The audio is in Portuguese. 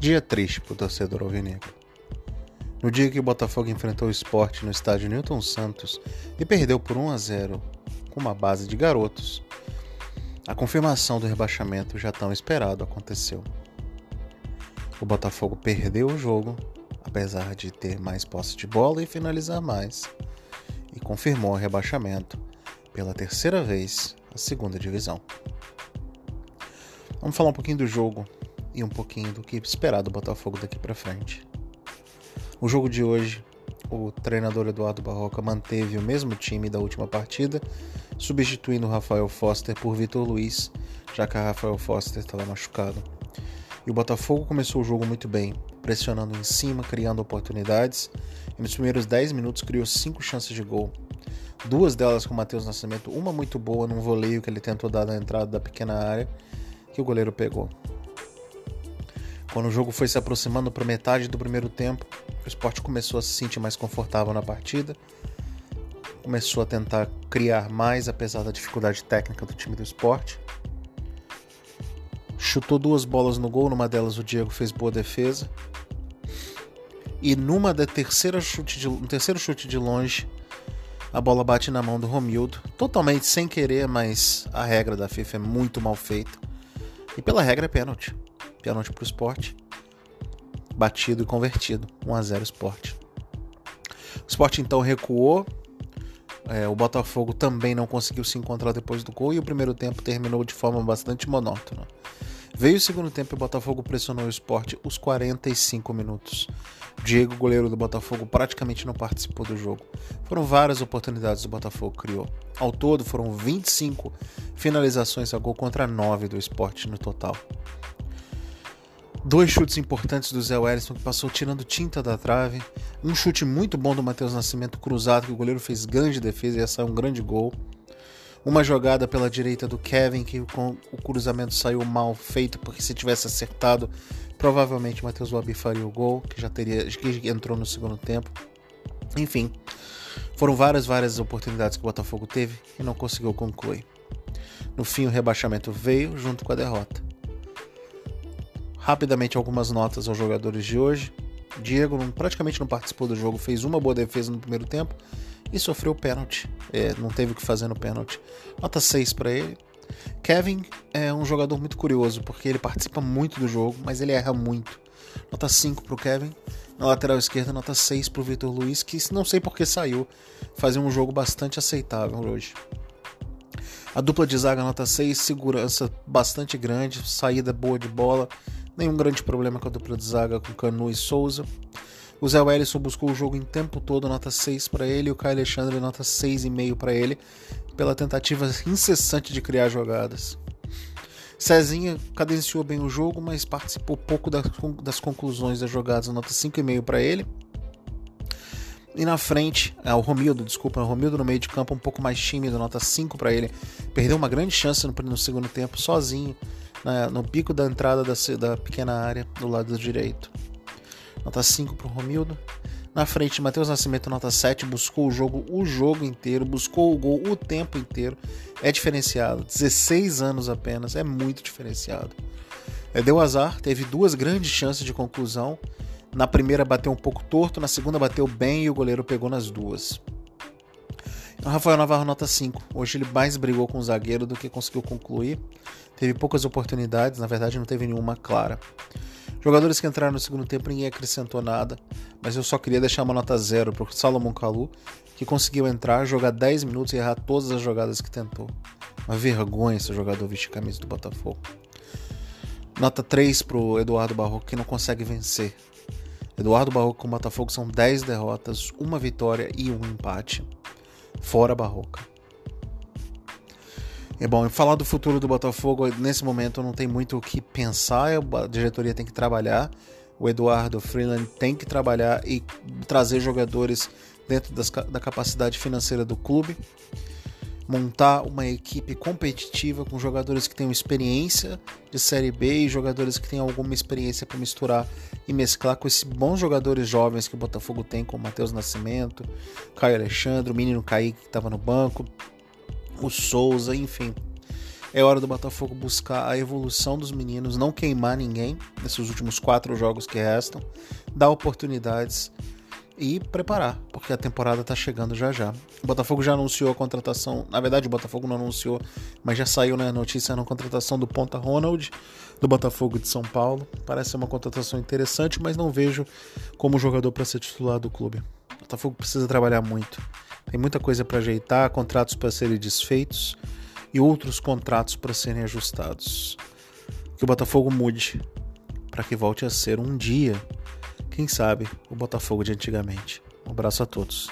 Dia triste para o torcedor alvinegro. No dia que o Botafogo enfrentou o esporte no estádio Newton Santos e perdeu por 1 a 0 com uma base de garotos, a confirmação do rebaixamento já tão esperado aconteceu. O Botafogo perdeu o jogo, apesar de ter mais posse de bola e finalizar mais, e confirmou o rebaixamento pela terceira vez à segunda divisão. Vamos falar um pouquinho do jogo e um pouquinho do que esperar do Botafogo daqui para frente. O jogo de hoje, o treinador Eduardo Barroca manteve o mesmo time da última partida, substituindo Rafael Foster por Vitor Luiz, já que Rafael Foster estava machucado. E o Botafogo começou o jogo muito bem, pressionando em cima, criando oportunidades, e nos primeiros 10 minutos criou 5 chances de gol. Duas delas com o Matheus Nascimento, uma muito boa num voleio que ele tentou dar na entrada da pequena área, que o goleiro pegou. Quando o jogo foi se aproximando para metade do primeiro tempo, o esporte começou a se sentir mais confortável na partida, começou a tentar criar mais, apesar da dificuldade técnica do time do esporte. Chutou duas bolas no gol, numa delas o Diego fez boa defesa. E numa da terceira chute de, no terceiro chute de longe, a bola bate na mão do Romildo, totalmente sem querer, mas a regra da FIFA é muito mal feita. E pela regra é pênalti pênalti para o esporte. Batido e convertido. 1 a 0 esporte. O esporte então recuou. É, o Botafogo também não conseguiu se encontrar depois do gol e o primeiro tempo terminou de forma bastante monótona. Veio o segundo tempo e o Botafogo pressionou o esporte os 45 minutos. Diego, goleiro do Botafogo, praticamente não participou do jogo. Foram várias oportunidades o Botafogo criou. Ao todo, foram 25 finalizações a gol contra 9 do esporte no total. Dois chutes importantes do Zé Wellington que passou tirando tinta da trave. Um chute muito bom do Matheus Nascimento cruzado que o goleiro fez grande defesa e ia um grande gol. Uma jogada pela direita do Kevin que com o cruzamento saiu mal feito porque se tivesse acertado provavelmente o Matheus Wabi faria o gol que já teria que entrou no segundo tempo. Enfim, foram várias várias oportunidades que o Botafogo teve e não conseguiu concluir. No fim o rebaixamento veio junto com a derrota. Rapidamente algumas notas aos jogadores de hoje. Diego praticamente não participou do jogo, fez uma boa defesa no primeiro tempo e sofreu pênalti. É, não teve o que fazer no pênalti. Nota 6 para ele. Kevin é um jogador muito curioso, porque ele participa muito do jogo, mas ele erra muito. Nota 5 para o Kevin. Na lateral esquerda, nota 6 para o Vitor Luiz, que não sei por que saiu. Fazia um jogo bastante aceitável hoje. A dupla de zaga, nota 6, segurança bastante grande, saída boa de bola, Nenhum grande problema com a dupla de zaga com Canu e Souza. O Zé Wellison buscou o jogo em tempo todo, nota 6 para ele, e o Caio Alexandre, nota 6,5 para ele, pela tentativa incessante de criar jogadas. Cezinha cadenciou bem o jogo, mas participou pouco das, conclusões das jogadas, nota 5,5 para ele. E na frente, é, o Romildo, desculpa, o Romildo no meio de campo um pouco mais tímido, nota 5 para ele. Perdeu uma grande chance no, no segundo tempo, sozinho na, no pico da entrada da, da, pequena área do lado direito. Nota 5 para o Romildo. Na frente, Matheus Nascimento, nota 7, buscou o jogo o jogo inteiro, buscou o gol o tempo inteiro. É diferenciado. 16 anos apenas, é muito diferenciado. É, deu azar, teve duas grandes chances de conclusão. Na primeira bateu um pouco torto, na segunda bateu bem e o goleiro pegou nas duas. Rafael Navarro nota 5. Hoje ele mais brigou com o zagueiro do que conseguiu concluir. Teve poucas oportunidades, na verdade não teve nenhuma clara. Jogadores que entraram no segundo tempo ninguém acrescentou nada, mas eu só queria deixar uma nota zero para o Salomon Kalu, que conseguiu entrar, jogar 10 minutos e errar todas as jogadas que tentou. Uma vergonha esse jogador vestir camisa do Botafogo. Nota 3 para o Eduardo Barroco, que não consegue vencer. Eduardo Barroco com o Botafogo são 10 derrotas, uma vitória e um empate. Fora Barroca. É bom, falar do futuro do Botafogo, nesse momento não tem muito o que pensar, a diretoria tem que trabalhar, o Eduardo Freeland tem que trabalhar e trazer jogadores dentro das, da capacidade financeira do clube, montar uma equipe competitiva com jogadores que tenham experiência de Série B e jogadores que tenham alguma experiência para misturar e mesclar com esses bons jogadores jovens que o Botafogo tem, como Matheus Nascimento, Caio Alexandre, o menino Kaique que estava no banco, o Souza, enfim. É hora do Botafogo buscar a evolução dos meninos, não queimar ninguém nesses últimos quatro jogos que restam, dar oportunidades e preparar, porque a temporada está chegando já já. O Botafogo já anunciou a contratação, na verdade o Botafogo não anunciou, mas já saiu né, notícia na contratação do Ponta Ronald, do Botafogo de São Paulo. Parece ser uma contratação interessante, mas não vejo como jogador para ser titular do clube. O Botafogo precisa trabalhar muito. Tem muita coisa para ajeitar, contratos para serem desfeitos e outros contratos para serem ajustados. Que o Botafogo mude para que volte a ser um dia quem sabe o Botafogo de antigamente. Um abraço a todos.